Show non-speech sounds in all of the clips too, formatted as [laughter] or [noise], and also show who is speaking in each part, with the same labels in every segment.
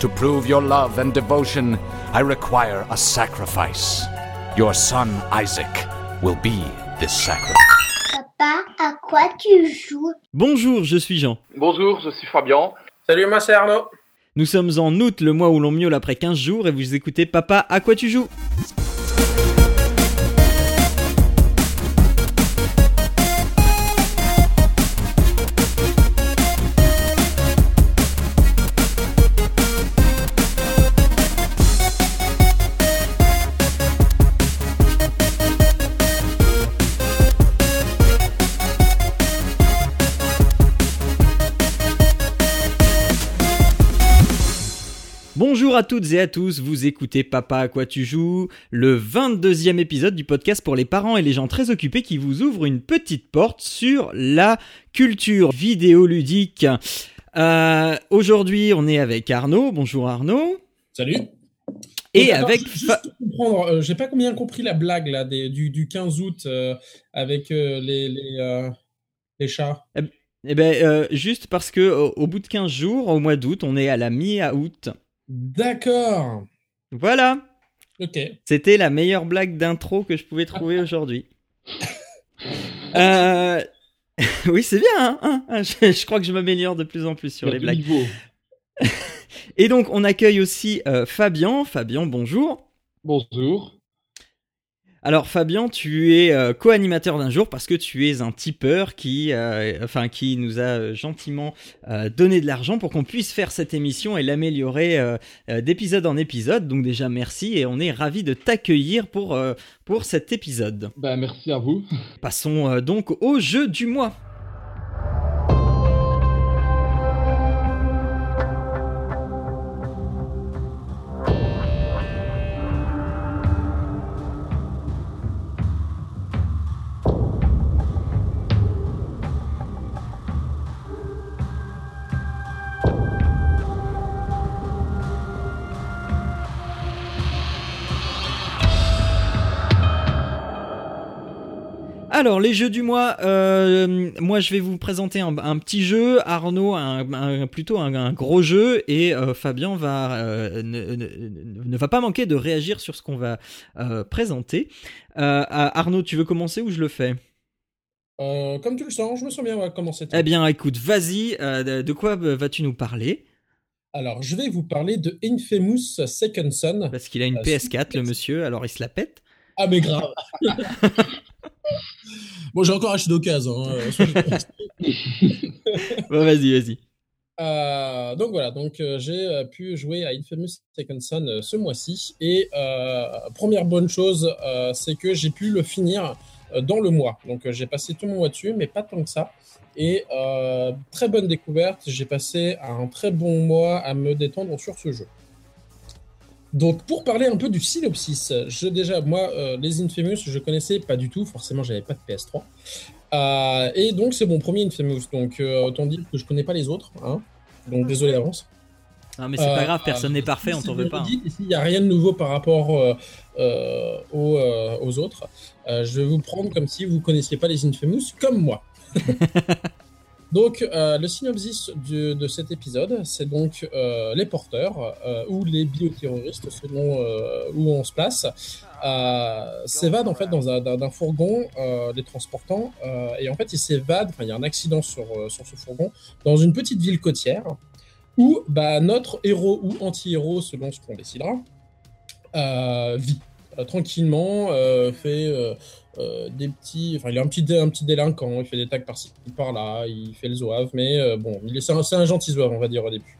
Speaker 1: To prove your love and devotion, I require a sacrifice. Your son Isaac will be this sacrifice.
Speaker 2: Papa, à quoi tu joues?
Speaker 3: Bonjour, je suis Jean.
Speaker 4: Bonjour, je suis Fabien.
Speaker 5: Salut, moi c'est Arnaud.
Speaker 3: Nous sommes en août, le mois où l'on miaule après 15 jours, et vous écoutez Papa, à quoi tu joues? Bonjour à toutes et à tous, vous écoutez Papa à quoi tu joues, le 22e épisode du podcast pour les parents et les gens très occupés qui vous ouvre une petite porte sur la culture vidéoludique. Euh, Aujourd'hui, on est avec Arnaud. Bonjour Arnaud.
Speaker 5: Salut.
Speaker 3: Et
Speaker 5: Donc,
Speaker 3: avec
Speaker 5: euh, j'ai pas bien compris la blague là des- du, du 15 août euh, avec euh, les les, euh, les chats.
Speaker 3: Eh ben, euh, juste parce que au, au bout de 15 jours, au mois d'août, on est à la mi-août.
Speaker 5: D'accord.
Speaker 3: Voilà.
Speaker 5: Ok.
Speaker 3: C'était la meilleure blague d'intro que je pouvais trouver aujourd'hui. [laughs] Euh, [laughs] oui, c'est bien. hein, hein, hein, je, je crois que je m'améliore de plus en plus sur les blagues. [laughs] Et donc, on accueille aussi euh, Fabien. Fabien, bonjour.
Speaker 4: Bonjour.
Speaker 3: Alors, Fabien, tu es euh, co-animateur d'un jour parce que tu es un tipeur qui, euh, enfin, qui nous a euh, gentiment euh, donné de l'argent pour qu'on puisse faire cette émission et l'améliorer d'épisode en épisode. Donc, déjà, merci et on est ravis de t'accueillir pour, pour cet épisode.
Speaker 4: Ben, merci à vous.
Speaker 3: Passons donc au jeu du mois. Alors, les jeux du mois, euh, moi je vais vous présenter un, un petit jeu, Arnaud un, un- plutôt un, un gros jeu, et euh, Fabien va, euh, ne, ne- ne va pas manquer de réagir sur ce qu'on va présenter. Arnaud, tu veux commencer ou je le fais?
Speaker 5: Comme tu le sens, je me sens bien. On va commencer.
Speaker 3: Eh bien, écoute, vas-y, de, quoi vas-tu nous parler?
Speaker 5: Alors, je vais vous parler de Infamous Second Son.
Speaker 3: Parce qu'il a une
Speaker 5: Euh,
Speaker 3: PS4, le monsieur, alors il se la pète.
Speaker 5: Ah mais grave. [laughs] bon, j'ai encore acheté d'occasion. hein, euh. [laughs]
Speaker 3: Bon, vas-y, vas-y.
Speaker 5: Euh, donc voilà, donc euh, j'ai euh, pu jouer à Infamous Second Son ce mois-ci et première bonne chose, c'est que j'ai pu le finir dans le mois. Donc j'ai passé tout mon mois dessus, mais pas tant que ça. Et très bonne découverte, j'ai passé un très bon mois à me détendre sur ce jeu. Donc pour parler un peu du synopsis, je déjà moi euh, les Infamous je connaissais pas du tout, forcément j'avais pas de PS3. Euh, et donc c'est mon premier Infamous, donc euh, autant dire que je connais pas les autres, hein. donc désolé d'avance.
Speaker 3: Non, mais c'est pas
Speaker 5: Euh,
Speaker 3: grave, personne n'est parfait, on t'en veut pas. hein.
Speaker 5: il n'y a rien de nouveau par rapport euh, euh, aux, euh, aux autres. Euh, je vais vous prendre comme si vous ne connaissiez pas les Infamous comme moi. [laughs] donc, euh, le synopsis de cet épisode, c'est donc euh, les porteurs euh, ou les bioterroristes, selon où on se place, s'évadent en fait dans un, fourgon les transportant. et en fait, ils s'évadent, il y a un accident sur, sur ce fourgon, dans une petite ville côtière où bah, notre héros ou anti-héros, selon ce qu'on décidera, vit tranquillement, fait euh, des petits. Enfin, il est un petit, un petit délinquant, il fait des tags par-ci par-là, il fait le zouave, mais euh, bon, est, c'est, un, gentil zouave, on va dire au début.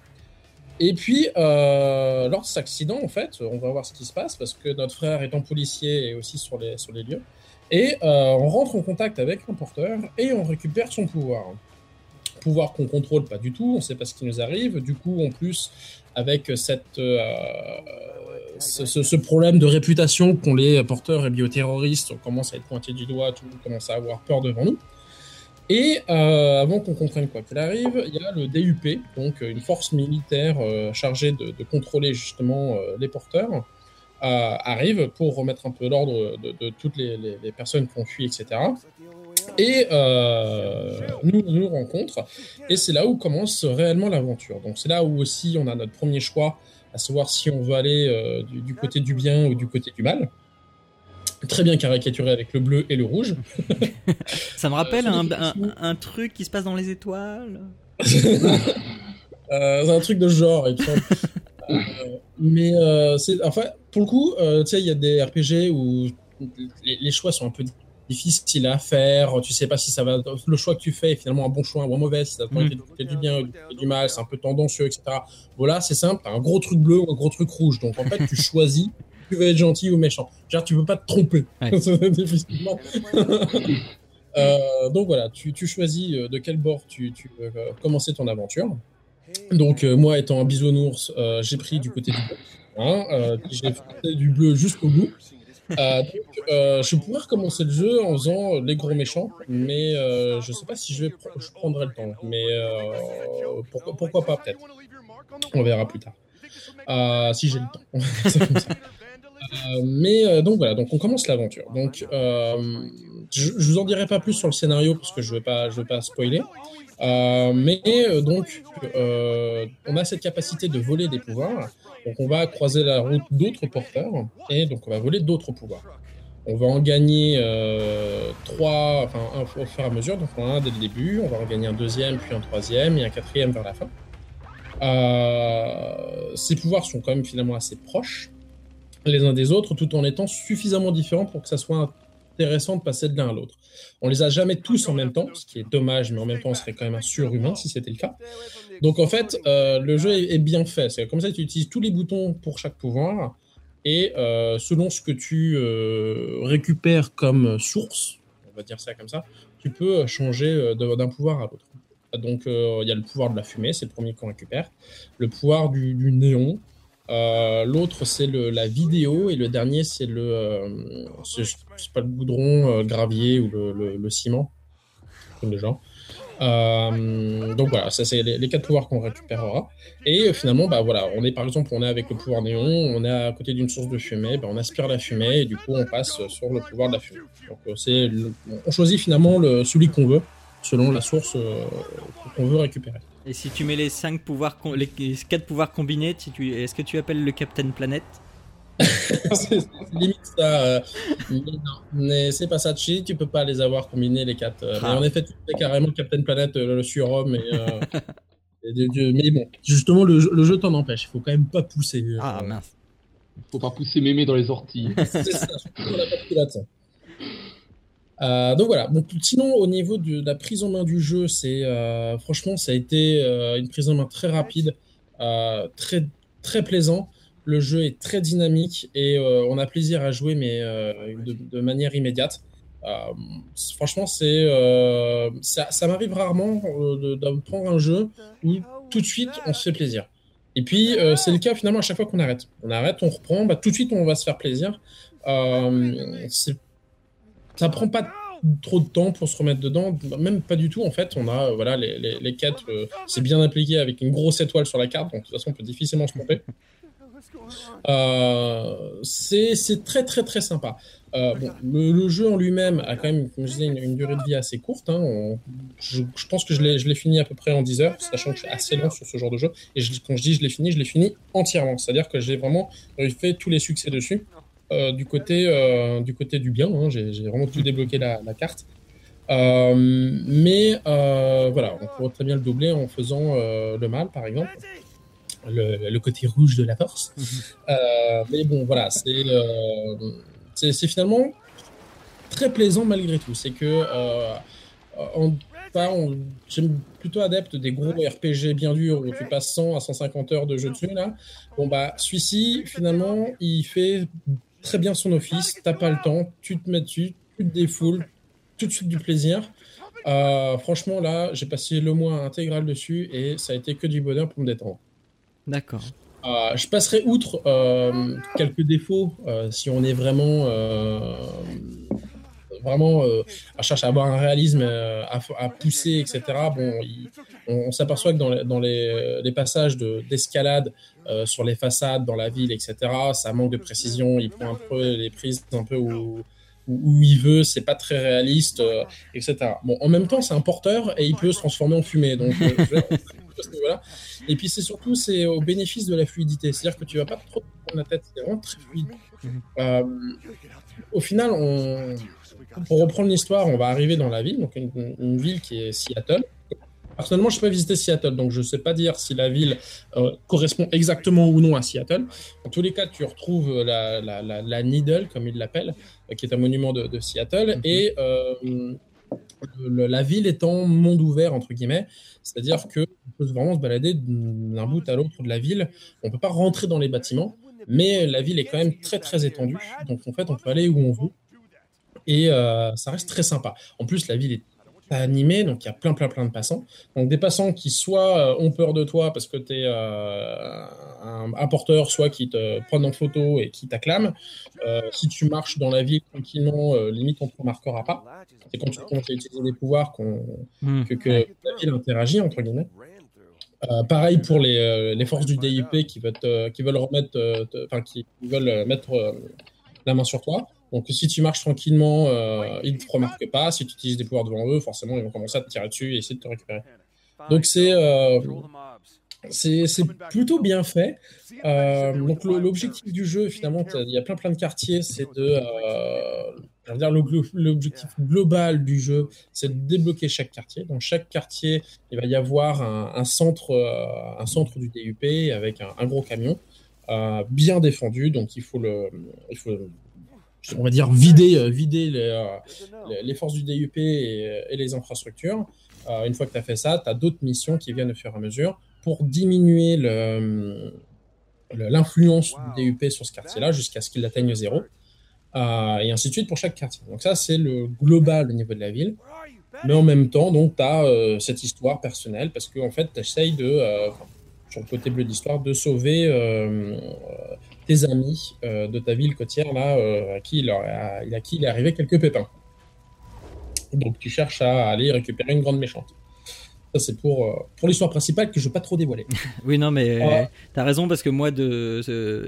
Speaker 5: Et puis, euh, lors de cet accident, en fait, on va voir ce qui se passe parce que notre frère étant policier est aussi sur les, sur les lieux. Et euh, on rentre en contact avec un porteur et on récupère son pouvoir pouvoir qu'on contrôle pas du tout, on sait pas ce qui nous arrive. Du coup, en plus, avec cette, euh, ce, problème de réputation qu'ont les porteurs et bioterroristes, on commence à être pointé du doigt, tout commence à avoir peur devant nous. Et euh, avant qu'on comprenne quoi qu'il arrive, il y a le DUP, donc une force militaire euh, chargée de, contrôler justement les porteurs, arrive pour remettre un peu l'ordre de, toutes les- les personnes qui ont fui, etc. Et euh, nous on nous rencontre, et c'est là où commence réellement l'aventure. Donc c'est là où aussi on a notre premier choix, à savoir si on veut aller euh, du, du côté du bien ou du côté du mal. Très bien caricaturé avec le bleu et le rouge. [laughs]
Speaker 3: Ça me rappelle
Speaker 5: Euh,
Speaker 3: un, truc qui se passe dans les étoiles.
Speaker 5: C'est [laughs] un truc de ce genre. Euh, mais euh, c'est, enfin, pour le coup, euh, tu sais, il y a des RPG où les, les choix sont un peu difficiles à faire. Tu sais pas si ça va, le choix que tu fais est finalement un bon choix ou un mauvais, si ça te
Speaker 3: Mhm.
Speaker 5: du bien ou du mal, c'est un peu tendancieux, etc. Voilà, c'est simple, t'as un gros truc bleu ou un gros truc rouge. Donc en fait, tu [laughs] choisis, tu veux être gentil ou méchant. Genre, tu peux pas te tromper.
Speaker 3: Ouais. [laughs]
Speaker 5: Difficilement. [laughs] Euh, donc voilà, tu, tu choisis euh, de quel bord tu, tu veux euh, commencer ton aventure. Donc euh, moi étant un bisounours, euh, j'ai pris du côté du bleu. Hein, euh, j'ai fait du bleu jusqu'au bout. Euh, donc, euh, je pourrais recommencer le jeu en faisant les gros méchants, mais euh, je sais pas si je vais je prendrai le temps. Mais euh, pourquoi, pourquoi pas peut-être. On verra plus tard. Euh, si j'ai le temps. [laughs] Euh, mais donc voilà, donc on commence l'aventure. Donc je, je vous en dirai pas plus sur le scénario parce que je veux pas, je veux pas spoiler. Mais donc on a cette capacité de voler des pouvoirs. Donc on va croiser la route d'autres porteurs et donc on va voler d'autres pouvoirs. On va en gagner euh, trois, enfin au fur et à mesure. Donc on en a un dès le début, on va en gagner un deuxième, puis un troisième et un quatrième vers la fin. Euh, ces pouvoirs sont quand même finalement assez proches les uns des autres, tout en étant suffisamment différents pour que ça soit intéressant de passer de l'un à l'autre. On les a jamais tous en même temps, ce qui est dommage, mais en même temps, on serait quand même un surhumain si c'était le cas. Donc en fait, euh, le jeu est, bien fait. C'est comme ça, tu utilises tous les boutons pour chaque pouvoir, et euh, selon ce que tu euh, récupères comme source, on va dire ça comme ça, tu peux changer d'un pouvoir à l'autre. Donc il y a le pouvoir de la fumée, c'est le premier qu'on récupère, le pouvoir du, du néon, euh, L'autre, c'est le- la vidéo. Et le dernier, c'est le. euh, c'est pas le goudron, euh, gravier ou le, le- le ciment. Comme le genre. Donc voilà, ça c'est les, quatre pouvoirs qu'on récupérera. Et finalement, bah voilà, on est par exemple, on est avec le pouvoir néon, on est à côté d'une source de fumée, bah, on aspire la fumée et du coup on passe sur le pouvoir de la fumée. Donc c'est, le- on choisit finalement le, celui qu'on veut selon la source qu'on veut récupérer.
Speaker 3: Et si tu mets les cinq pouvoirs, com- les les quatre pouvoirs combinés, tu- est-ce que tu appelles le Captain Planet?
Speaker 5: C'est [laughs] c'est limite ça. euh, mais non, mais c'est pas ça de cheat, tu peux pas les avoir combinés les quatre. euh,
Speaker 3: Ah.
Speaker 5: Mais en effet, tu fais carrément Captain Planet, euh, le surhomme. Et, euh, [laughs] et de- de- mais bon, justement, le, jeu- le jeu t'en empêche. Il faut quand même pas pousser. euh,
Speaker 3: Ah mince.
Speaker 4: Faut pas pousser mémé dans les orties. [laughs]
Speaker 5: c'est ça, surtout sur la partie là, ça. Euh, donc voilà. Donc, sinon, au niveau de la prise en main du jeu, c'est euh, franchement, ça a été euh, une prise en main très rapide, très très plaisant. Le jeu est très dynamique et on a plaisir à jouer, mais de, manière immédiate. Franchement, c'est ça, ça m'arrive rarement de, prendre un jeu où tout de suite on se fait plaisir. Et puis c'est le cas finalement à chaque fois qu'on arrête. On arrête, on reprend, bah, tout de suite on va se faire plaisir. Ça prend pas trop de temps pour se remettre dedans, même pas du tout en fait. On a euh, voilà les, les, les quêtes, euh, c'est bien appliqué avec une grosse étoile sur la carte, donc de toute façon on peut difficilement se tromper. [laughs] Euh, c'est c'est très très très sympa. Euh, bon, le, le jeu en lui-même a quand même, comme je disais, une, une durée de vie assez courte. hein. On- je, je pense que je l'ai je l'ai fini à peu près en 10 heures, sachant que je suis assez lent sur ce genre de jeu. Et je- quand je dis je l'ai fini, je l'ai fini entièrement. C'est-à-dire que j'ai vraiment fait tous les succès dessus. Euh, du, côté, euh, du côté du bien, hein. j'ai vraiment tout débloqué la, la carte. Euh, mais voilà, on pourrait très bien le doubler en faisant le mal, par exemple. Le, le côté rouge de la force. Euh, mais bon, voilà, c'est c'est finalement très plaisant malgré tout. C'est que en, j'aime plutôt adepte des gros RPG bien durs où tu passes 100 à 150 heures de jeu dessus là. Bon bah celui-ci finalement il fait très bien son office. T'as pas le temps, tu te mets dessus, tu te défoules, tout de suite du plaisir. Euh, franchement là, j'ai passé le mois intégral dessus et ça a été que du bonheur pour me détendre.
Speaker 3: D'accord.
Speaker 5: Euh, je passerai outre euh, quelques défauts si on est vraiment vraiment euh, à chercher à avoir un réalisme euh, à, à pousser etc bon il- on, on s'aperçoit que dans les, dans les, les passages de- d'escalade euh, sur les façades dans la ville etc ça manque de précision il prend un peu les prises un peu où où, où il veut, c'est pas très réaliste, euh, etc. Bon, en même temps, c'est un porteur et il peut se transformer en fumée, donc euh, je vais- à ce niveau-là. Et puis c'est surtout c'est au bénéfice de la fluidité, c'est-à-dire que tu vas pas trop te prendre la tête, c'est vraiment très fluide.
Speaker 3: Mhm.
Speaker 5: Euh, au final, on, pour reprendre l'histoire, on va arriver dans la ville, donc une, une ville qui est Seattle. Personnellement, je n'ai pas visité Seattle, donc je ne sais pas dire si la ville euh, correspond exactement ou non à Seattle. En tous les cas, tu retrouves la, la, la, la Needle, comme ils l'appellent, euh, qui est un monument de, de Seattle,
Speaker 3: Mhm.
Speaker 5: et euh, le- la ville est en monde ouvert, entre guillemets, c'est-à-dire qu'on peut vraiment se balader d'un bout à l'autre de la ville. On ne peut pas rentrer dans les bâtiments, mais la ville est quand même très très étendue, donc en fait, on peut aller où on veut, et euh, ça reste très sympa. En plus, la ville est animée, donc il y a plein plein plein de passants. Donc des passants qui soit euh, ont peur de toi parce que tu es un, un porteur, soit qui te prennent en photo et qui t'acclament. Euh, si tu marches dans la ville tranquillement, euh, limite on te remarquera pas. C'est quand tu commences à utiliser des pouvoirs qu'on
Speaker 3: Hmm.
Speaker 5: que, la ville interagit entre guillemets. Euh, pareil pour les, euh, les forces du DIP qui veulent, te- qui veulent remettre, euh, enfin qui veulent euh, mettre euh, la main sur toi. Donc si tu marches tranquillement, euh, ils ne te remarquent pas. Si tu utilises des pouvoirs devant eux, forcément ils vont commencer à te tirer dessus et essayer de te récupérer. Donc c'est euh, c'est plutôt bien fait. Euh, donc le- l'objectif du jeu, finalement, il y a plein plein de quartiers, c'est de, euh, le l'objectif global du jeu, c'est de débloquer chaque quartier. Dans chaque quartier, il va y avoir un, un centre, un centre du DUP avec un, un gros camion bien défendu. Donc il faut le, il faut, on va dire vider, euh, vider les, euh, les- les forces du DUP et, et les infrastructures. Euh, une fois que tu as fait ça, tu as d'autres missions qui viennent au fur et à mesure pour diminuer le- l'influence du DUP sur ce quartier-là jusqu'à ce qu'il atteigne zéro. Euh, et ainsi de suite pour chaque quartier. Donc ça, c'est le global au niveau de la ville. Mais en même temps, donc, tu as cette histoire personnelle parce qu'en en fait, tu essayes de, euh, sur le côté bleu d'histoire, de sauver euh, euh, tes amis euh, de ta ville côtière, là, euh, à, qui il, a, à qui il est arrivé quelques pépins. Donc tu cherches à aller récupérer une grande méchante. Ça, c'est pour, euh, pour l'histoire principale que je ne veux pas trop dévoiler. [laughs]
Speaker 3: Oui, non, mais
Speaker 5: Ouais.
Speaker 3: euh, t'as raison parce que moi, de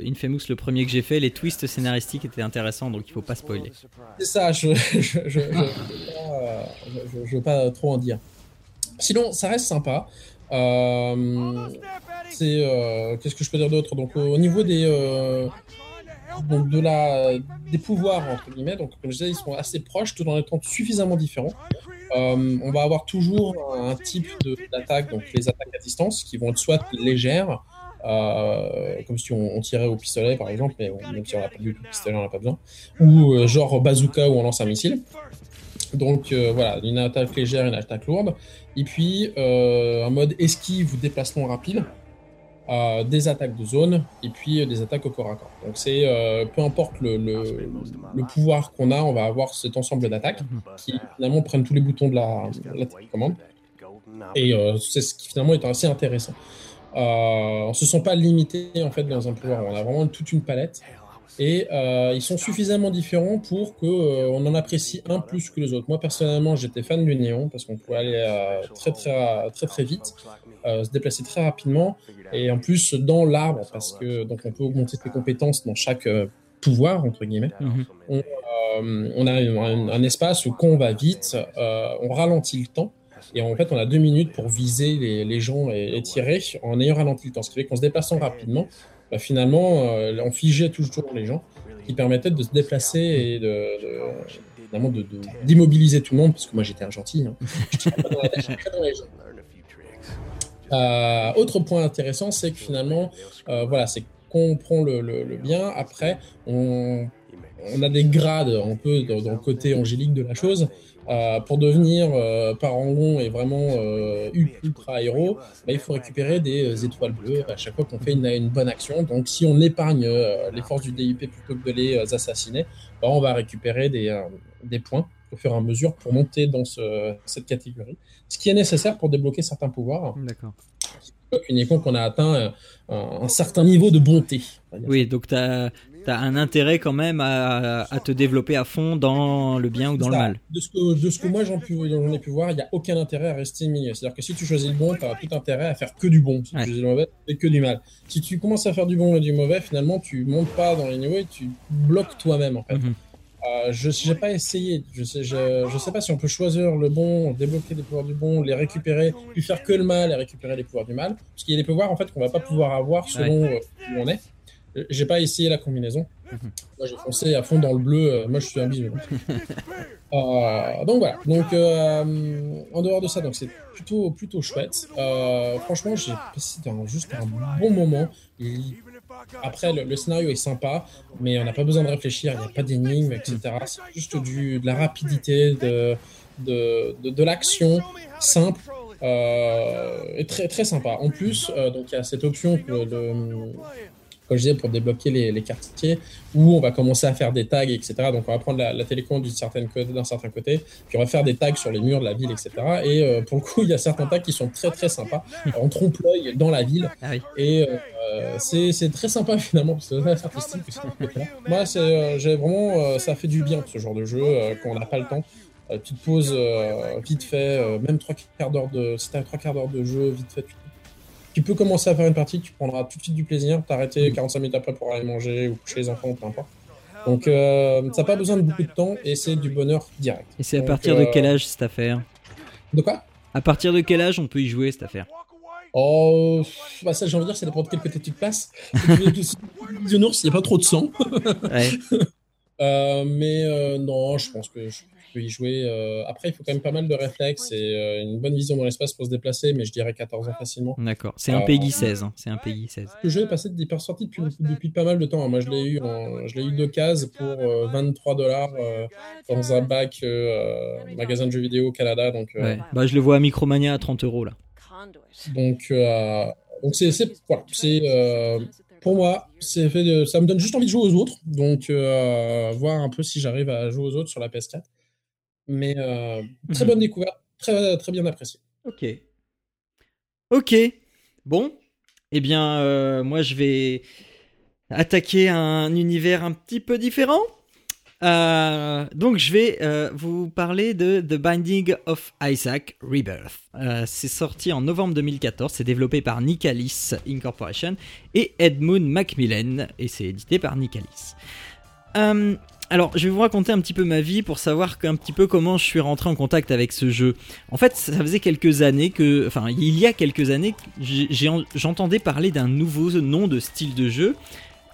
Speaker 3: Infamous, le premier que j'ai fait, les twists scénaristiques étaient intéressants, donc il faut pas spoiler.
Speaker 5: C'est ça, je [laughs] je, je, veux pas, je- je veux pas trop en dire. Sinon, ça reste sympa. Euh, c'est euh, qu'est-ce que je peux dire d'autre? Donc au au niveau des euh, donc de la des pouvoirs entre guillemets, donc comme je disais, ils sont assez proches tout en étant suffisamment différents. Euh, on va avoir toujours un type d'attaque, donc les attaques à distance, qui vont être soit légères, comme si on, tirait au pistolet par exemple, mais même si on n'a pas du tout pistolet, on n'a pas besoin, ou genre bazooka où on lance un missile. Donc voilà, une attaque légère, une attaque lourde, et puis un mode esquive ou déplacement rapide, euh, des attaques de zone, et puis euh, des attaques au corps à corps. Donc c'est euh, peu importe le, pouvoir qu'on a, on va avoir cet ensemble d'attaques qui finalement prennent tous les boutons de la, la télécommande. Et c'est ce qui finalement est assez intéressant. On se sent pas limité en fait dans un pouvoir, on a vraiment toute une palette et euh, ils sont suffisamment différents pour que euh, on en apprécie un plus que les autres. Moi personnellement, j'étais fan du néon parce qu'on pouvait aller euh, très très très très vite, se déplacer très rapidement et en plus dans l'arbre parce que donc on peut augmenter ses compétences dans chaque pouvoir entre guillemets.
Speaker 3: Mhm.
Speaker 5: Euh, on a un, un espace où quand on va vite, on ralentit le temps. Et en fait, on a deux minutes pour viser les, les gens et, et tirer en ayant ralenti le temps. Ce qui fait qu'en se déplaçant rapidement, bah, finalement, euh, on figeait toujours les gens, qui permettait de se déplacer et de, de- d'immobiliser tout le monde, parce que moi j'étais un gentil. hein. Euh, autre point intéressant, c'est que finalement, euh, voilà, c'est qu'on prend le- le bien. Après, on, on a des grades un peu dans, le côté angélique de la chose. Euh, pour devenir euh, parangon et vraiment euh, ultra héros, bah, il faut récupérer des étoiles bleues à chaque fois qu'on fait une, bonne action. Donc, si on épargne les forces du DIP plutôt que de les assassiner, bah, on va récupérer des, points au fur et à mesure pour monter dans ce- cette catégorie. Ce qui est nécessaire pour débloquer certains pouvoirs,
Speaker 3: D'accord.
Speaker 5: Uniquement qu'on a atteint euh, un, un certain niveau de bonté.
Speaker 3: Oui, donc t'as as un intérêt quand même à, à te développer à fond dans le bien ou dans le mal.
Speaker 5: De ce que, de ce que moi j'en ai pu voir, il n'y a aucun intérêt à rester milieu. C'est-à-dire que si tu choisis le bon, tu as tout intérêt à faire que du bon. Si
Speaker 3: Ouais.
Speaker 5: tu choisis le mauvais, tu fais que du mal. Si tu commences à faire du bon et du mauvais, finalement, tu montes pas dans les niveaux et tu bloques toi-même en fait.
Speaker 3: Mhm.
Speaker 5: Euh, je n'ai pas essayé. Je sais, je, je sais pas si on peut choisir le bon, débloquer les pouvoirs du bon, les récupérer, lui faire que le mal et récupérer les pouvoirs du mal. Parce qu'il y a des pouvoirs en fait qu'on va pas pouvoir avoir selon euh, où on est. Euh, J'ai pas essayé la combinaison. [laughs] Moi, j'ai foncé à fond dans le bleu. moi, je suis un bisou. [laughs] Euh, donc voilà. Donc euh, en dehors de ça, donc c'est plutôt plutôt chouette. Euh, franchement, j'ai passé un- juste un bon moment. Il- Après, le, scénario est sympa, mais on n'a pas besoin de réfléchir. Il n'y a pas d'énigmes, etc. C'est juste du, de la rapidité, de de, de, l'action simple. Euh, et très très sympa. En plus, euh, il y a cette option que comme je disais, pour débloquer les, les quartiers, où on va commencer à faire des tags, etc. Donc on va prendre la, la télécommande d'une certaine côté- d'un certain côté, puis on va faire des tags sur les murs de la ville, etc. Et euh, pour le coup, il y a certains tags qui sont très très sympas. On trompe l'œil dans la ville,
Speaker 3: Ah oui.
Speaker 5: et euh, c'est c'est très sympa finalement, parce que c'est artistique aussi. Moi, c'est, euh, j'ai vraiment, ça fait du bien ce genre de jeu quand on n'a pas le temps. Euh, tu te poses euh, vite fait, euh, même trois quarts d'heure de, t'as trois quarts d'heure de jeu, vite fait, tu, tu peux commencer à faire une partie, tu prendras tout de suite du plaisir, t'arrêter 45 minutes après pour aller manger ou coucher les enfants, peu importe. Donc, euh, ça n'a pas besoin de beaucoup de temps et c'est du bonheur direct.
Speaker 3: Et c'est à
Speaker 5: Donc,
Speaker 3: partir de
Speaker 5: euh,
Speaker 3: quel âge cette affaire?
Speaker 5: De quoi?
Speaker 3: À partir de quel âge on peut y jouer cette affaire?
Speaker 5: Oh, bah ça, j'ai envie de dire, dépend de quel côté tu te passes. [laughs] Il n'y a pas trop de sang.
Speaker 3: Ouais. [laughs]
Speaker 5: Euh, mais euh, non, je pense que je peux y jouer. euh, Après, il faut quand même pas mal de réflexes et euh, une bonne vision dans l'espace pour se déplacer, mais je dirais 14 ans facilement.
Speaker 3: D'accord. C'est un
Speaker 5: Euh,
Speaker 3: Peggy 16. hein. C'est un Peggy 16.
Speaker 5: Le jeu est passé d'hyper sorti depuis, depuis pas mal de temps. hein. Moi, je l'ai eu, en, je l'ai eu deux cases pour euh, 23 dollars dans un bac euh, magasin de jeux vidéo au Canada. Donc, euh,
Speaker 3: Ouais. Bah, je le vois à Micromania à 30 euros là.
Speaker 5: donc, euh, donc c'est, c'est, voilà, c'est euh, pour moi, c'est fait de- ça me donne juste envie de jouer aux autres. Donc, euh, voir un peu si j'arrive à jouer aux autres sur la PS4. Mais euh, très
Speaker 3: Mhm.
Speaker 5: bonne découverte, très, très bien apprécié.
Speaker 3: Ok. Ok. Bon. Eh bien, euh, moi, je vais attaquer un univers un petit peu différent. Euh, donc, je vais euh, vous parler de The Binding of Isaac Rebirth. Euh, c'est sorti en novembre 2014. C'est développé par Nicalis Incorporation et Edmund Macmillan. Et c'est édité par Nicalis. Euh, alors, je vais vous raconter un petit peu ma vie pour savoir un petit peu comment je suis rentré en contact avec ce jeu. En fait, ça faisait quelques années que, enfin, il y a quelques années, j'entendais parler d'un nouveau nom de style de jeu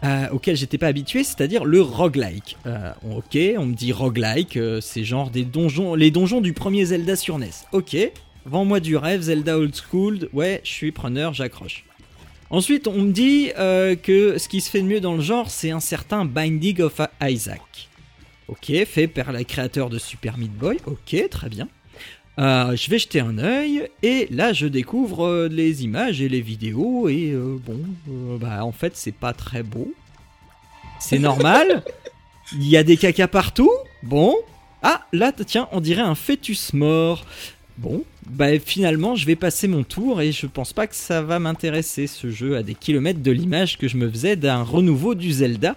Speaker 3: euh, auquel j'étais pas habitué, c'est-à-dire le roguelike. Euh, ok, on me dit roguelike, c'est genre des donjons, les donjons du premier Zelda sur NES. Ok, vends-moi du rêve, Zelda old school, ouais, je suis preneur, j'accroche. Ensuite, on me dit euh, que ce qui se fait de mieux dans le genre, c'est un certain Binding of Isaac. Ok, fait par le créateur de Super Meat Boy. Ok, très bien. Euh, je vais jeter un œil et là je découvre euh, les images et les vidéos et euh, bon, bah en fait c'est pas très beau. C'est normal. [laughs] Il y a des cacas partout. Bon. Ah là tiens, on dirait un fœtus mort. Bon, bah finalement je vais passer mon tour et je pense pas que ça va m'intéresser ce jeu à des kilomètres de l'image que je me faisais d'un renouveau du Zelda.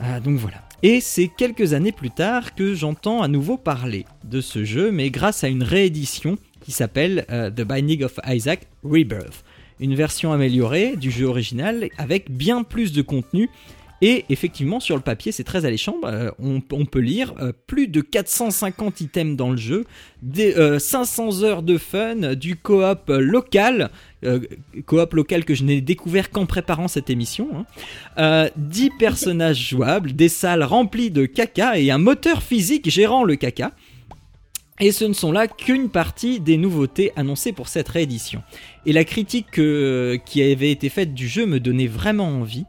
Speaker 3: Ah, donc voilà. Et c'est quelques années plus tard que j'entends à nouveau parler de ce jeu, mais grâce à une réédition qui s'appelle euh, The Binding of Isaac Rebirth. Une version améliorée du jeu original avec bien plus de contenu. Et effectivement, sur le papier, c'est très alléchant. Euh, on, on peut lire euh, plus de 450 items dans le jeu, des, euh, 500 heures de fun, du coop local, euh, coop local que je n'ai découvert qu'en préparant cette émission. hein. Euh, 10 personnages [laughs] jouables, des salles remplies de caca et un moteur physique gérant le caca. Et ce ne sont là qu'une partie des nouveautés annoncées pour cette réédition. Et la critique euh, qui avait été faite du jeu me donnait vraiment envie.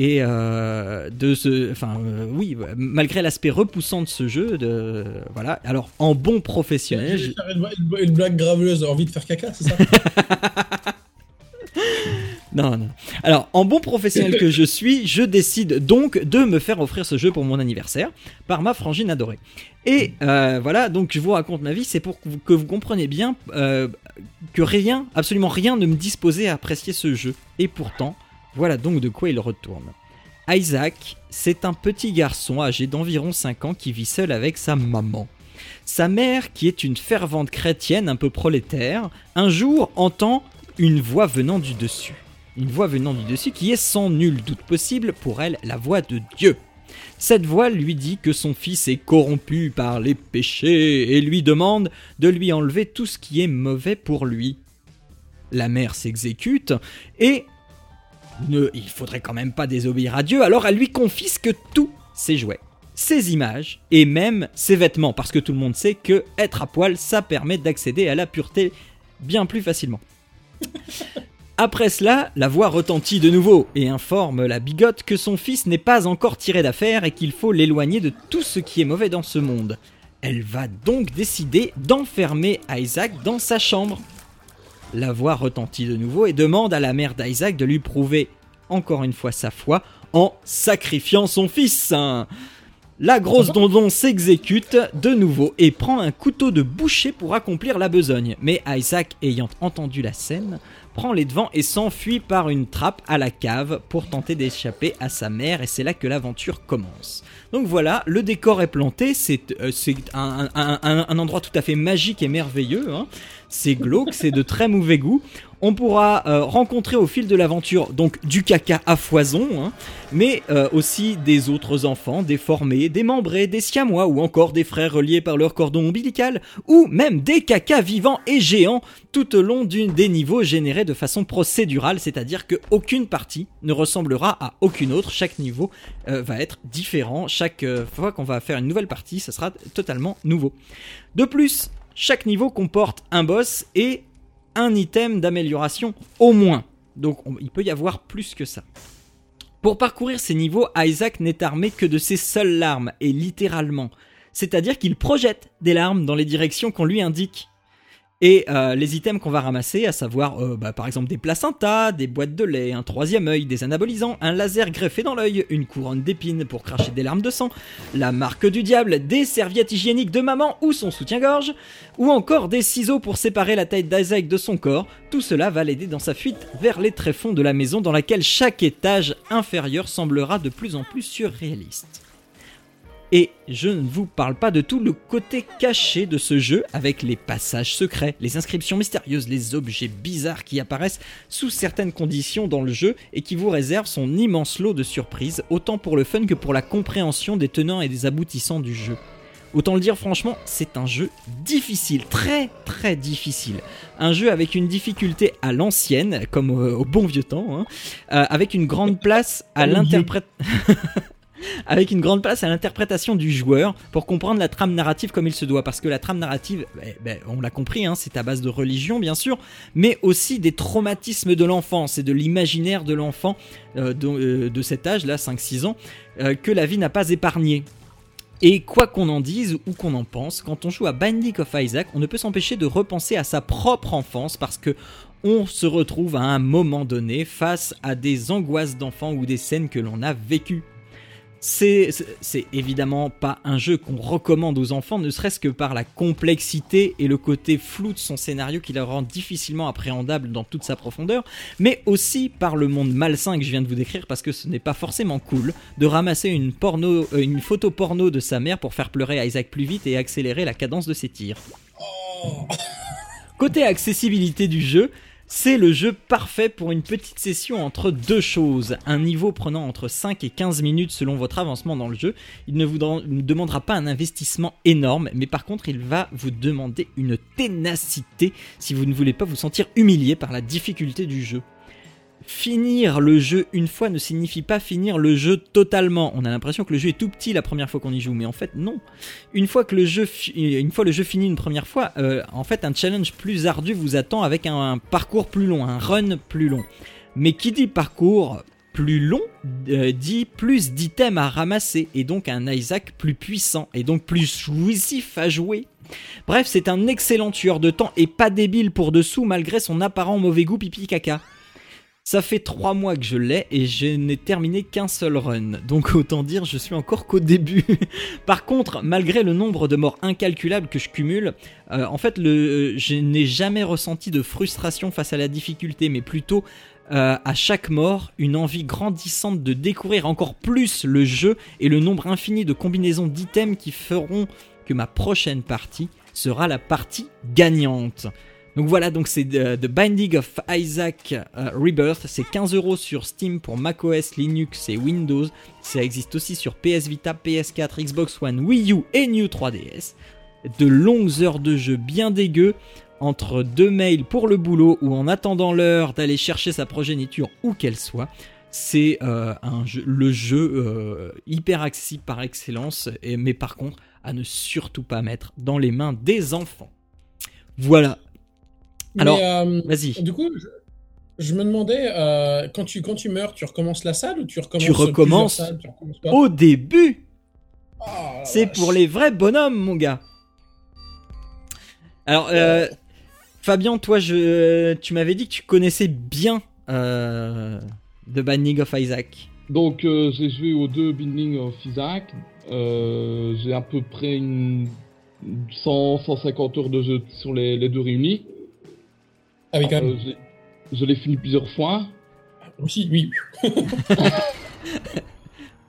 Speaker 3: Et euh, de ce, enfin euh, oui, malgré l'aspect repoussant de ce jeu, de voilà. Alors en bon professionnel, je-
Speaker 5: une, une- blague graveuse, envie de faire caca, c'est ça [laughs]
Speaker 3: Non, non. Alors, en bon professionnel que je suis, je décide donc de me faire offrir ce jeu pour mon anniversaire par ma frangine adorée. Et euh, voilà, donc je vous raconte ma vie, c'est pour que vous, que vous compreniez bien euh, que rien, absolument rien ne me disposait à apprécier ce jeu. Et pourtant, voilà donc de quoi il retourne. Isaac, c'est un petit garçon âgé d'environ 5 ans qui vit seul avec sa maman. Sa mère, qui est une fervente chrétienne un peu prolétaire, un jour entend une voix venant du dessus. Une voix venant du dessus qui est sans nul doute possible pour elle la voix de Dieu. Cette voix lui dit que son fils est corrompu par les péchés et lui demande de lui enlever tout ce qui est mauvais pour lui. La mère s'exécute et ne, il faudrait quand même pas désobéir à Dieu, alors elle lui confisque tous ses jouets, ses images et même ses vêtements, parce que tout le monde sait que être à poil, ça permet d'accéder à la pureté bien plus facilement. [laughs] Après cela, la voix retentit de nouveau et informe la bigote que son fils n'est pas encore tiré d'affaire et qu'il faut l'éloigner de tout ce qui est mauvais dans ce monde. Elle va donc décider d'enfermer Isaac dans sa chambre. La voix retentit de nouveau et demande à la mère d'Isaac de lui prouver encore une fois sa foi en sacrifiant son fils. La grosse dondon s'exécute de nouveau et prend un couteau de boucher pour accomplir la besogne. Mais Isaac, ayant entendu la scène, prend les devants et s'enfuit par une trappe à la cave pour tenter d'échapper à sa mère et c'est là que l'aventure commence. Donc voilà, le décor est planté, c'est euh, un endroit tout à fait magique et merveilleux, hein. c'est glauque, c'est de très mauvais goût. On pourra euh, rencontrer au fil de l'aventure donc du caca à foison, hein, mais euh, aussi des autres enfants déformés, des membrés, des siamois ou encore des frères reliés par leur cordon ombilical, ou même des cacas vivants et géants tout au long des niveaux générés de façon procédurale, c'est-à-dire que aucune partie ne ressemblera à aucune autre, chaque niveau euh, va être différent, chaque fois qu'on va faire une nouvelle partie, ça sera totalement nouveau. De plus, chaque niveau comporte un boss et item d'amélioration au moins. Donc on- il peut y avoir plus que ça. Pour parcourir ces niveaux, Isaac n'est armé que de ses seules larmes, et littéralement. C'est-à-dire qu'il projette des larmes dans les directions qu'on lui indique. Et euh, les items qu'on va ramasser, à savoir euh, bah, par exemple des placentas, des boîtes de lait, un troisième œil, des anabolisants, un laser greffé dans l'œil, une couronne d'épines pour cracher des larmes de sang, la marque du diable, des serviettes hygiéniques de maman ou son soutien-gorge, ou encore des ciseaux pour séparer la tête d'Isaac de son corps, tout cela va l'aider dans sa fuite vers les tréfonds de la maison dans laquelle chaque étage inférieur semblera de plus en plus surréaliste. Et je ne vous parle pas de tout le côté caché de ce jeu avec les passages secrets, les inscriptions mystérieuses, les objets bizarres qui apparaissent sous certaines conditions dans le jeu et qui vous réservent son immense lot de surprises, autant pour le fun que pour la compréhension des tenants et des aboutissants du jeu. Autant le dire franchement, c'est un jeu difficile, très très difficile. Un jeu avec une difficulté à l'ancienne, comme au, au bon vieux temps, hein, euh, avec une grande place à l'interprète. [laughs] avec une grande place à l'interprétation du joueur pour comprendre la trame narrative comme il se doit. Parce que la trame narrative, eh ben, on l'a compris, hein, c'est à base de religion bien sûr, mais aussi des traumatismes de l'enfance et de l'imaginaire de l'enfant euh, de, euh, de cet âge, là, 5-6 ans, euh, que la vie n'a pas épargné. Et quoi qu'on en dise ou qu'on en pense, quand on joue à Binding of Isaac, on ne peut s'empêcher de repenser à sa propre enfance parce que on se retrouve à un moment donné face à des angoisses d'enfants ou des scènes que l'on a vécues. C'est évidemment pas un jeu qu'on recommande aux enfants, ne serait-ce que par la complexité et le côté flou de son scénario qui le rend difficilement appréhendable dans toute sa profondeur, mais aussi par le monde malsain que je viens de vous décrire parce que ce n'est pas forcément cool de ramasser une, porno, euh, une photo porno de sa mère pour faire pleurer Isaac plus vite et accélérer la cadence de ses tirs. Côté accessibilité du jeu, c'est le jeu parfait pour une petite session entre deux choses. Un niveau prenant entre 5 et 15 minutes selon votre avancement dans le jeu. Il ne vous demandera pas un investissement énorme, mais par contre il va vous demander une ténacité si vous ne voulez pas vous sentir humilié par la difficulté du jeu. Finir le jeu une fois ne signifie pas finir le jeu totalement. On a l'impression que le jeu est tout petit la première fois qu'on y joue, mais en fait non. Une fois que le jeu, fi- une fini une première fois, euh, en fait un challenge plus ardu vous attend avec un, un parcours plus long, un run plus long. Mais qui dit parcours plus long euh, dit plus d'items à ramasser et donc un Isaac plus puissant et donc plus jouissif à jouer. Bref, c'est un excellent tueur de temps et pas débile pour dessous malgré son apparent mauvais goût pipi caca. Ça fait trois mois que je l'ai et je n'ai terminé qu'un seul run, donc autant dire je suis encore qu'au début. [laughs] Par contre, malgré le nombre de morts incalculables que je cumule, euh, en fait, euh, je n'ai jamais ressenti de frustration face à la difficulté, mais plutôt euh, à chaque mort une envie grandissante de découvrir encore plus le jeu et le nombre infini de combinaisons d'items qui feront que ma prochaine partie sera la partie gagnante. Donc voilà, donc c'est The Binding of Isaac euh, Rebirth. C'est 15 euros sur Steam pour macOS, Linux et Windows. Ça existe aussi sur PS Vita, PS4, Xbox One, Wii U et New 3DS. De longues heures de jeu bien dégueu entre deux mails pour le boulot ou en attendant l'heure d'aller chercher sa progéniture où qu'elle soit. C'est euh, le jeu euh, hyper accessible par excellence, mais par contre à ne surtout pas mettre dans les mains des enfants. Voilà, Alors,
Speaker 5: euh,
Speaker 3: vas-y.
Speaker 5: Du coup, je, je me demandais, euh, quand, tu, quand tu meurs, tu recommences la salle ou tu recommences
Speaker 3: Tu recommences
Speaker 5: salles Tu recommences pas?
Speaker 3: Au début,
Speaker 5: Oh, la
Speaker 3: c'est pour les vrais bonhommes, mon gars. Alors, euh, Fabien, toi, je, tu m'avais dit que tu connaissais bien euh, The Binding of Isaac.
Speaker 4: Donc, euh, j'ai joué aux deux Binding of Isaac. Euh, j'ai à peu près une 100, 150 heures de jeu sur les, les deux réunis.
Speaker 5: Ah oui, quand même.
Speaker 4: Euh, j'ai- je l'ai fini plusieurs fois.
Speaker 5: Aussi, oui. [laughs]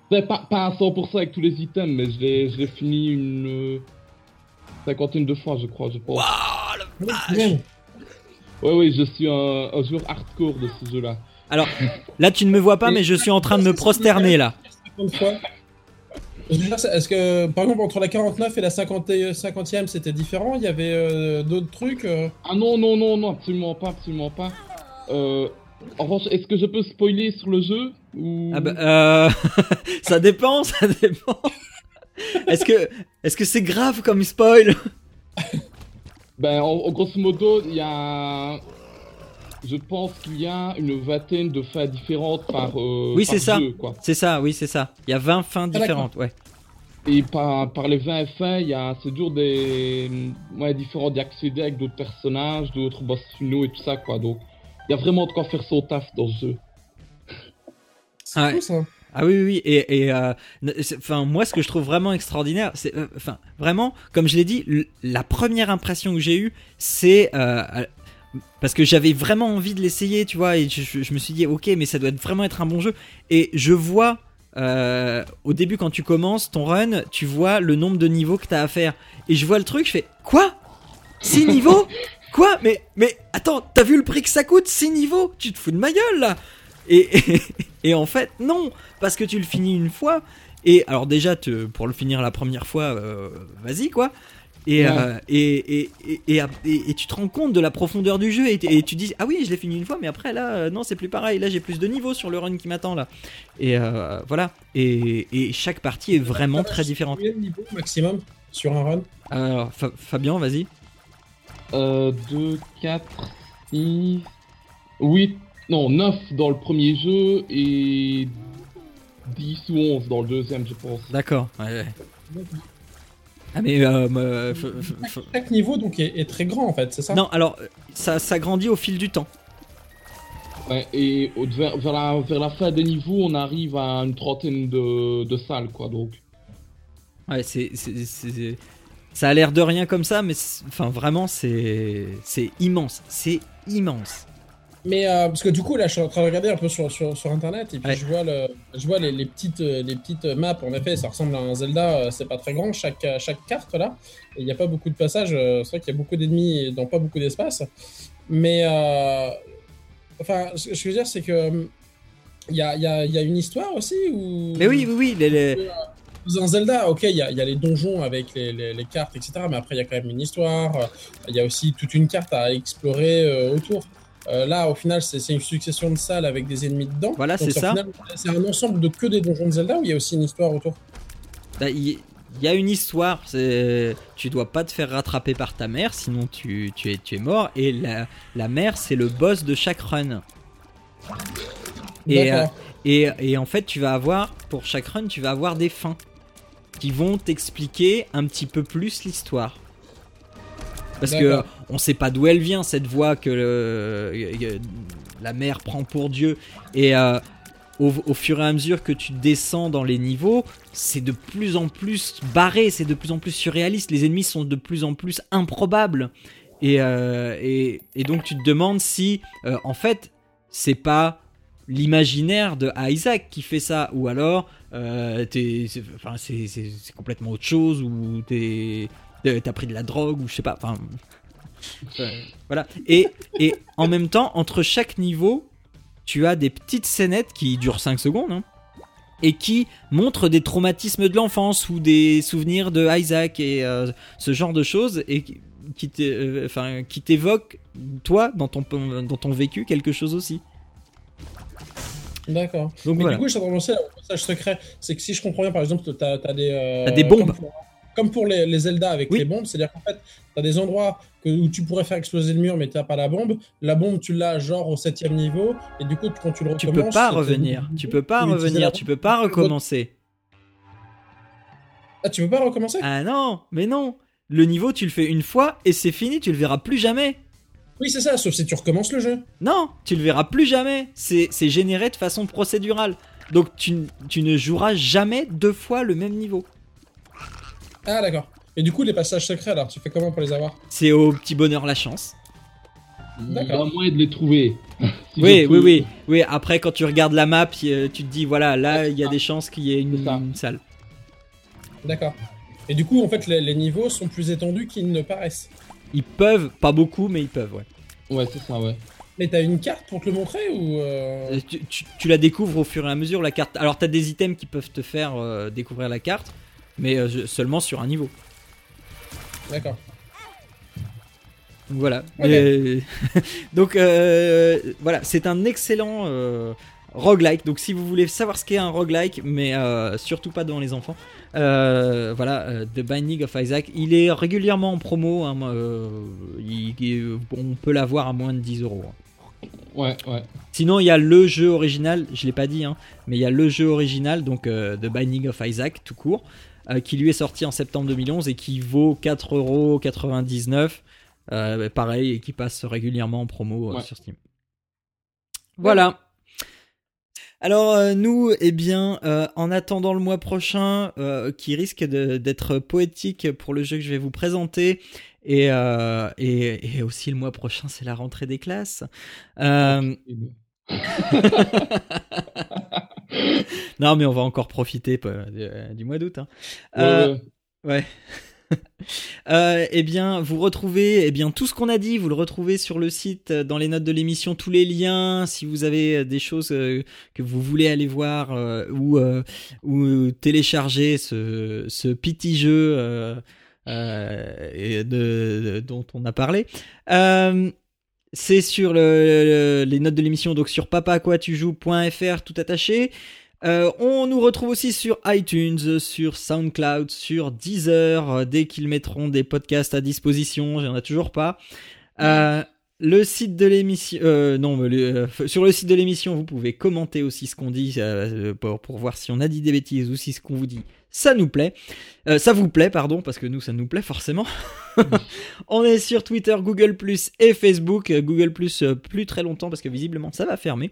Speaker 4: Pas, pas à 100% avec tous les items, mais je l'ai je l'ai fini une euh, cinquantaine de fois, je crois, je pense.
Speaker 5: Même.
Speaker 4: Ouais, oui, je suis un, un joueur hardcore de ce jeu-là.
Speaker 3: Alors, là, tu ne me vois pas, mais je suis en train de me prosterner, là. [laughs]
Speaker 5: Est-ce que, par exemple, entre la 49 et la 50, e 50e, c'était différent? Il y avait euh, d'autres trucs euh?
Speaker 4: Ah non, non, non, non, absolument pas, absolument pas. Euh, en revanche, est-ce que je peux spoiler sur le jeu ou...
Speaker 3: Ah bah, euh, [laughs] ça dépend, [laughs] ça dépend. Est-ce que, est-ce que c'est grave comme spoil?
Speaker 4: Ben, en, en grosso modo, il y a... Je pense qu'il y a une vingtaine de fins différentes par, euh,
Speaker 3: Oui, c'est ça. C'est ça, oui, c'est ça. Il y a 20 fins
Speaker 5: d'accord.
Speaker 3: différentes, ouais.
Speaker 4: Et par, par les 20 fins, il y a c'est toujours des ouais, différents d'y accéder avec d'autres personnages, d'autres boss finaux et tout ça, quoi. Donc, il y a vraiment de quoi faire son taf dans ce jeu.
Speaker 5: C'est
Speaker 3: Ouais.
Speaker 5: fou, ça.
Speaker 3: Ah oui, oui, oui. Et, et euh, enfin, moi, ce que je trouve vraiment extraordinaire, c'est, euh, enfin, vraiment, comme je l'ai dit, la première impression que j'ai eue, c'est euh, parce que j'avais vraiment envie de l'essayer, tu vois, et je, me suis dit, ok, mais ça doit être vraiment être un bon jeu. Et je vois. euh, au début, quand tu commences ton run, tu vois le nombre de niveaux que t'as à faire. Et je vois le truc, je fais Quoi? 6 [laughs] niveaux? Quoi? Mais, mais attends, t'as vu le prix que ça coûte? 6 niveaux? Tu te fous de ma gueule là et, et, [laughs] et en fait, non parce que tu le finis une fois. Et alors déjà, te- pour le finir la première fois, euh, vas-y quoi. Et,
Speaker 4: Ouais.
Speaker 3: euh, et, et, et, et, et- et tu te rends compte de la profondeur du jeu et, tu dis ah oui je l'ai fini une fois mais après là euh, non c'est plus pareil. Là j'ai plus de niveaux sur le run qui m'attend là. Et euh, voilà. Et, et chaque partie est vraiment très différente.
Speaker 5: Combien de niveaux maximum sur un run?
Speaker 3: Alors Fa- Fabien vas-y.
Speaker 4: Euh, 2, 4, 6, 8, non, 9 dans le premier jeu et 10 ou 11 dans le deuxième, je pense.
Speaker 3: d'accord ouais, ouais. Ah mais euh,
Speaker 5: Chaque niveau donc est, est très grand en fait, c'est ça?
Speaker 3: Non alors ça ça grandit au fil du temps
Speaker 4: Ouais, et au- vers, vers la, vers la fin des niveaux, on arrive à une trentaine de, de salles, quoi, donc.
Speaker 3: Ouais, c'est, ça a l'air de rien comme ça, mais enfin vraiment c'est, c'est immense, c'est immense.
Speaker 5: Mais euh, parce que du coup là je suis en train de regarder un peu sur, sur, sur internet et puis
Speaker 3: Ouais.
Speaker 5: je vois le je vois les, les petites euh, les petites maps en effet ça ressemble à un Zelda euh, c'est pas très grand chaque chaque carte là il n'y a pas beaucoup de passages c'est vrai qu'il y a beaucoup d'ennemis dans pas beaucoup d'espace mais euh, enfin ce que je veux dire c'est que euh, il y a, y, a, y a une histoire aussi
Speaker 3: Mais oui, oui, oui, les, les-
Speaker 5: dans Zelda, ok, il y, y a les donjons avec les, les- les cartes, etc. Mais après, il y a quand même une histoire. Il y a aussi toute une carte à explorer euh, autour. Euh, là, au final, c'est une succession de salles avec des ennemis dedans.
Speaker 3: Voilà, c'est ça.
Speaker 5: C'est un ensemble de que des donjons de Zelda ou il y a aussi une histoire autour?
Speaker 3: Bah, il il y a une histoire. Tu dois pas te faire rattraper par ta mère, sinon tu, tu es, tu es mort. Et la, la mère, c'est le boss de chaque run. Et, euh,
Speaker 5: D'accord.
Speaker 3: Et, et en fait, tu vas avoir, pour chaque run, tu vas avoir des fins qui vont t'expliquer un petit peu plus l'histoire. Parce que on sait pas d'où elle vient, cette voix que le- la mère prend pour Dieu. Et euh, au, au fur et à mesure que tu descends dans les niveaux, c'est de plus en plus barré, c'est de plus en plus surréaliste. Les ennemis sont de plus en plus improbables. Et, euh, et, et donc tu te demandes si, euh, en fait, c'est pas l'imaginaire de Isaac qui fait ça, ou alors euh, enfin, c'est complètement autre chose, ou t'es- t'as pris de la drogue, ou je sais pas. Enfin, Enfin, voilà. Et, et en même temps, entre chaque niveau, tu as des petites scénettes qui durent 5 secondes. hein, et qui montrent des traumatismes de l'enfance ou des souvenirs de Isaac et euh, ce genre de choses et qui- euh, t'évoquent toi dans ton dans ton vécu quelque chose aussi.
Speaker 5: D'accord.
Speaker 3: Donc
Speaker 5: Mais
Speaker 3: voilà.
Speaker 5: du coup, je suis en train de penser à un passage secret. C'est que si je comprends bien, par exemple, t'as as des. euh,
Speaker 3: T'as des bombes.
Speaker 5: Comme comme pour les, les Zelda avec
Speaker 3: Oui.
Speaker 5: les bombes, c'est-à-dire qu'en fait, t'as des endroits que, où tu pourrais faire exploser le mur, mais t'as pas la bombe. La bombe, tu l'as genre au septième niveau, et du coup, quand tu le
Speaker 3: Tu
Speaker 5: recommences.
Speaker 3: peux pas revenir, tu peux pas
Speaker 5: tu
Speaker 3: revenir, tu peux pas recommencer.
Speaker 5: Ah, tu peux pas recommencer?
Speaker 3: Ah non, mais non. Le niveau, tu le fais une fois et c'est fini, tu le verras plus jamais.
Speaker 5: Oui, c'est ça, sauf si tu recommences le jeu.
Speaker 3: Non, tu le verras plus jamais. C'est c'est généré de façon procédurale. Donc tu, tu ne joueras jamais deux fois le même niveau.
Speaker 5: Ah, d'accord. Et du coup, les passages secrets, alors, tu fais comment pour les avoir
Speaker 3: C'est au petit bonheur la chance.
Speaker 4: Il y a
Speaker 5: D'accord.
Speaker 4: moyen de les trouver. [laughs] Si
Speaker 3: Oui, oui, oui, oui. Après, quand tu regardes la map, euh, tu te dis voilà, là, il y a des chances qu'il y ait une, salle.
Speaker 5: D'accord. Et du coup, en fait, les, les niveaux sont plus étendus qu'ils ne paraissent.
Speaker 3: Ils peuvent, pas beaucoup, mais ils peuvent, ouais.
Speaker 4: Ouais, c'est ça, ouais.
Speaker 5: Mais t'as une carte pour te le montrer ou. euh,
Speaker 3: Euh, Tu, tu- tu la découvres au fur et à mesure la carte. Alors t'as des items qui peuvent te faire euh, découvrir la carte, mais euh, seulement sur un niveau.
Speaker 5: D'accord.
Speaker 3: Donc Voilà. Et- [laughs] Donc euh, voilà, c'est un excellent euh, roguelike. Donc si vous voulez savoir ce qu'est un roguelike, mais euh, surtout pas devant les enfants, voilà, The Binding of Isaac, il est régulièrement en promo. hein, il- il- on peut l'avoir à moins de 10 euros. hein.
Speaker 4: Ouais, ouais.
Speaker 3: Sinon, il y a le jeu original, je l'ai pas dit, hein, mais il y a le jeu original, donc euh, The Binding of Isaac, tout court, euh, qui lui est sorti en septembre 2011 et qui vaut 4,99€. Euh, pareil, et qui passe régulièrement en promo euh,
Speaker 4: Ouais.
Speaker 3: sur Steam. Voilà. Alors euh, nous, eh bien, euh, en attendant le mois prochain, euh, qui risque d'être poétique pour le jeu que je vais vous présenter, et, euh, et, et aussi le mois prochain, c'est la rentrée des classes. [laughs] [laughs] Euh, [laughs] non, mais on va encore profiter euh, du, du mois d'août. hein.
Speaker 4: Ouais,
Speaker 3: Euh,
Speaker 4: ouais. [laughs]
Speaker 3: Euh, eh bien, vous retrouvez eh bien tout ce qu'on a dit, vous le retrouvez sur le site, euh, dans les notes de l'émission, tous les liens. Si vous avez euh, des choses euh, que vous voulez aller voir euh, ou euh, ou télécharger ce ce petit jeu euh, euh, et de, de- dont on a parlé. Euh, c'est sur le, le- les notes de l'émission, donc sur papaquatujoues.fr, tout attaché. Euh, on nous retrouve aussi sur iTunes, sur SoundCloud, sur Deezer, euh, dès qu'ils mettront des podcasts à disposition, j'en ai toujours pas. Euh, le site de l'émission, euh, non, le- euh, sur le site de l'émission, vous pouvez commenter aussi ce qu'on dit euh, pour, voir si on a dit des bêtises ou si ce qu'on vous dit, ça nous plaît. Ça vous plaît, pardon, parce que nous, ça nous plaît forcément. [laughs] on est sur Twitter, Google et Facebook. Google euh, plus très longtemps parce que visiblement ça va fermer.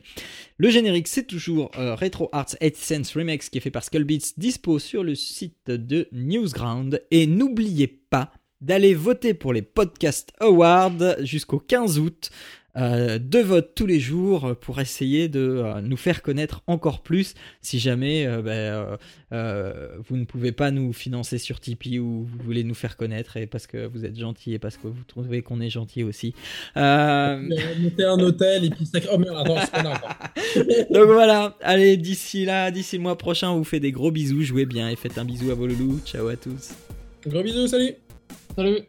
Speaker 3: Le générique, c'est toujours Retro Arts 8 Sense Remix qui est fait par Skullbeats, dispo sur le site de Newsground. Et n'oubliez pas d'aller voter pour les Podcast Awards jusqu'au 15 août. Euh, deux votes tous les jours pour essayer de euh, nous faire connaître encore plus si jamais euh, ben, euh, vous ne pouvez pas nous financer sur Tipeee ou vous voulez nous faire connaître et parce que vous êtes gentil et parce que vous trouvez qu'on est gentil aussi.
Speaker 5: Monter un hôtel et puis sacré. Oh merde, attends, [laughs]
Speaker 3: donc voilà, allez, d'ici là, d'ici le mois prochain, on vous fait des gros bisous, jouez bien et faites un bisou à vos loulous. Ciao à tous.
Speaker 5: Gros bisous, salut
Speaker 4: Salut